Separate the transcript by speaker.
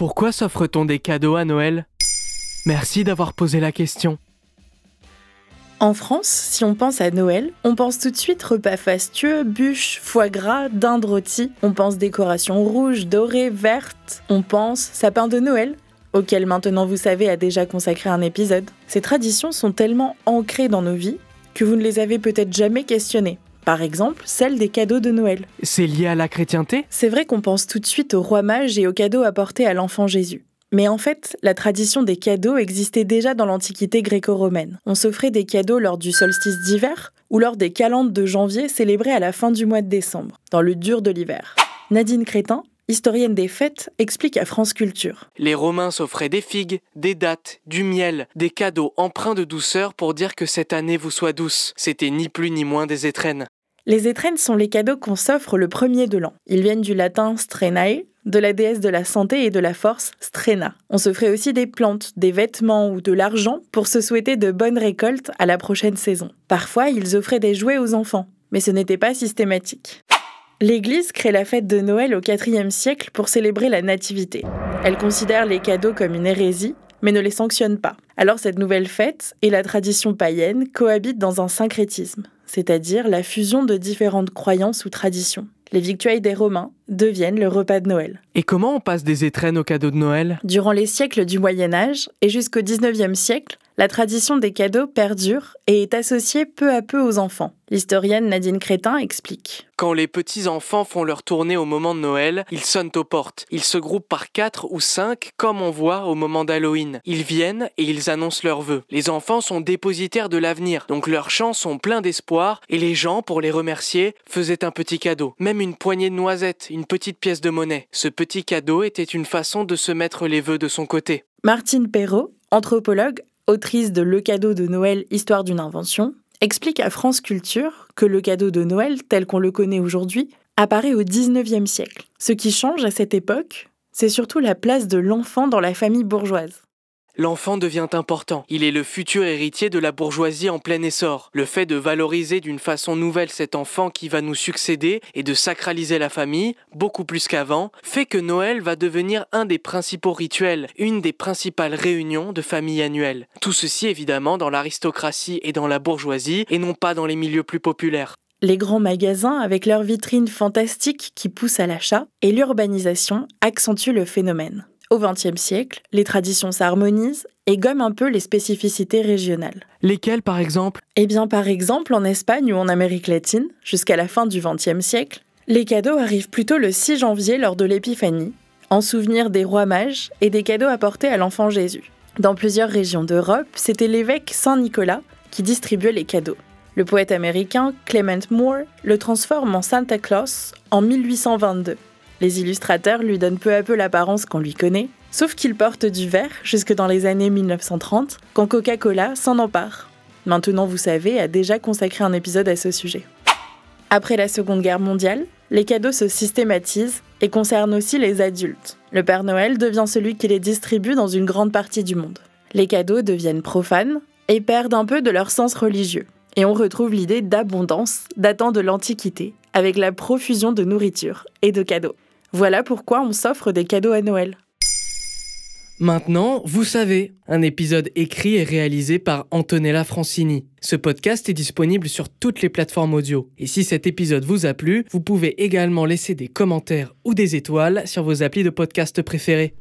Speaker 1: Pourquoi s'offre-t-on des cadeaux à Noël? Merci d'avoir posé la question.
Speaker 2: En France, si on pense à Noël, on pense tout de suite repas fastueux, bûches, foie gras, dinde rôtie. On pense décoration rouge, dorée, verte. On pense sapin de Noël, auquel maintenant vous savez a déjà consacré un épisode. Ces traditions sont tellement ancrées dans nos vies que vous ne les avez peut-être jamais questionnées. Par exemple, celle des cadeaux de Noël.
Speaker 1: C'est lié à la chrétienté?
Speaker 2: C'est vrai qu'on pense tout de suite au roi mage et aux cadeaux apportés à l'enfant Jésus. Mais en fait, la tradition des cadeaux existait déjà dans l'Antiquité gréco-romaine. On s'offrait des cadeaux lors du solstice d'hiver ou lors des calendes de janvier célébrés à la fin du mois de décembre, dans le dur de l'hiver. Nadine Crétin, historienne des fêtes, explique à France Culture.
Speaker 1: Les Romains s'offraient des figues, des dattes, du miel, des cadeaux empreints de douceur pour dire que cette année vous soit douce. C'était ni plus ni moins des étrennes.
Speaker 2: Les étrennes sont les cadeaux qu'on s'offre le premier de l'an. Ils viennent du latin strenae, de la déesse de la santé et de la force, Strena. On se ferait aussi des plantes, des vêtements ou de l'argent pour se souhaiter de bonnes récoltes à la prochaine saison. Parfois, ils offraient des jouets aux enfants, mais ce n'était pas systématique. L'Église crée la fête de Noël au IVe siècle pour célébrer la Nativité. Elle considère les cadeaux comme une hérésie, mais ne les sanctionne pas. Alors cette nouvelle fête et la tradition païenne cohabitent dans un syncrétisme, c'est-à-dire la fusion de différentes croyances ou traditions les victuailles des Romains deviennent le repas de Noël.
Speaker 1: Et comment on passe des étrennes aux cadeaux de Noël?
Speaker 2: Durant les siècles du Moyen Âge et jusqu'au XIXe siècle, la tradition des cadeaux perdure et est associée peu à peu aux enfants. L'historienne Nadine Crétin explique.
Speaker 1: Quand les petits-enfants font leur tournée au moment de Noël, ils sonnent aux portes. Ils se groupent par quatre ou cinq, comme on voit au moment d'Halloween. Ils viennent et ils annoncent leurs vœux. Les enfants sont dépositaires de l'avenir, donc leurs chants sont pleins d'espoir, et les gens, pour les remercier, faisaient un petit cadeau. Même une poignée de noisettes, une petite pièce de monnaie. Ce petit cadeau était une façon de se mettre les vœux de son côté.
Speaker 2: Martine Perrault, anthropologue, autrice de Le cadeau de Noël, Histoire d'une invention, explique à France Culture que le cadeau de Noël, tel qu'on le connaît aujourd'hui, apparaît au XIXe siècle. Ce qui change à cette époque, c'est surtout la place de l'enfant dans la famille bourgeoise
Speaker 1: l'enfant devient important. Il est le futur héritier de la bourgeoisie en plein essor. Le fait de valoriser d'une façon nouvelle cet enfant qui va nous succéder et de sacraliser la famille, beaucoup plus qu'avant, fait que Noël va devenir un des principaux rituels, une des principales réunions de famille annuelles. Tout ceci évidemment dans l'aristocratie et dans la bourgeoisie et non pas dans les milieux plus populaires
Speaker 2: les grands magasins avec leurs vitrines fantastiques qui poussent à l'achat, et l'urbanisation accentuent le phénomène. Au XXe siècle, les traditions s'harmonisent et gomment un peu les spécificités régionales.
Speaker 1: Lesquelles, par exemple?
Speaker 2: Eh bien, par exemple, en Espagne ou en Amérique latine, jusqu'à la fin du XXe siècle, les cadeaux arrivent plutôt le 6 janvier lors de l'Épiphanie, en souvenir des rois mages et des cadeaux apportés à l'enfant Jésus. Dans plusieurs régions d'Europe, c'était l'évêque Saint Nicolas qui distribuait les cadeaux. Le poète américain Clement Moore le transforme en Santa Claus en 1822. Les illustrateurs lui donnent peu à peu l'apparence qu'on lui connaît, sauf qu'il porte du vert jusque dans les années 1930, quand Coca-Cola s'en empare. Maintenant, vous savez, a déjà consacré un épisode à ce sujet. Après la Seconde Guerre mondiale, les cadeaux se systématisent et concernent aussi les adultes. Le Père Noël devient celui qui les distribue dans une grande partie du monde. Les cadeaux deviennent profanes et perdent un peu de leur sens religieux. Et on retrouve l'idée d'abondance datant de l'Antiquité, avec la profusion de nourriture et de cadeaux. Voilà pourquoi on s'offre des cadeaux à Noël.
Speaker 1: Maintenant, vous savez, un épisode écrit et réalisé par Antonella Francini. Ce podcast est disponible sur toutes les plateformes audio. Et si cet épisode vous a plu, vous pouvez également laisser des commentaires ou des étoiles sur vos applis de podcast préférés.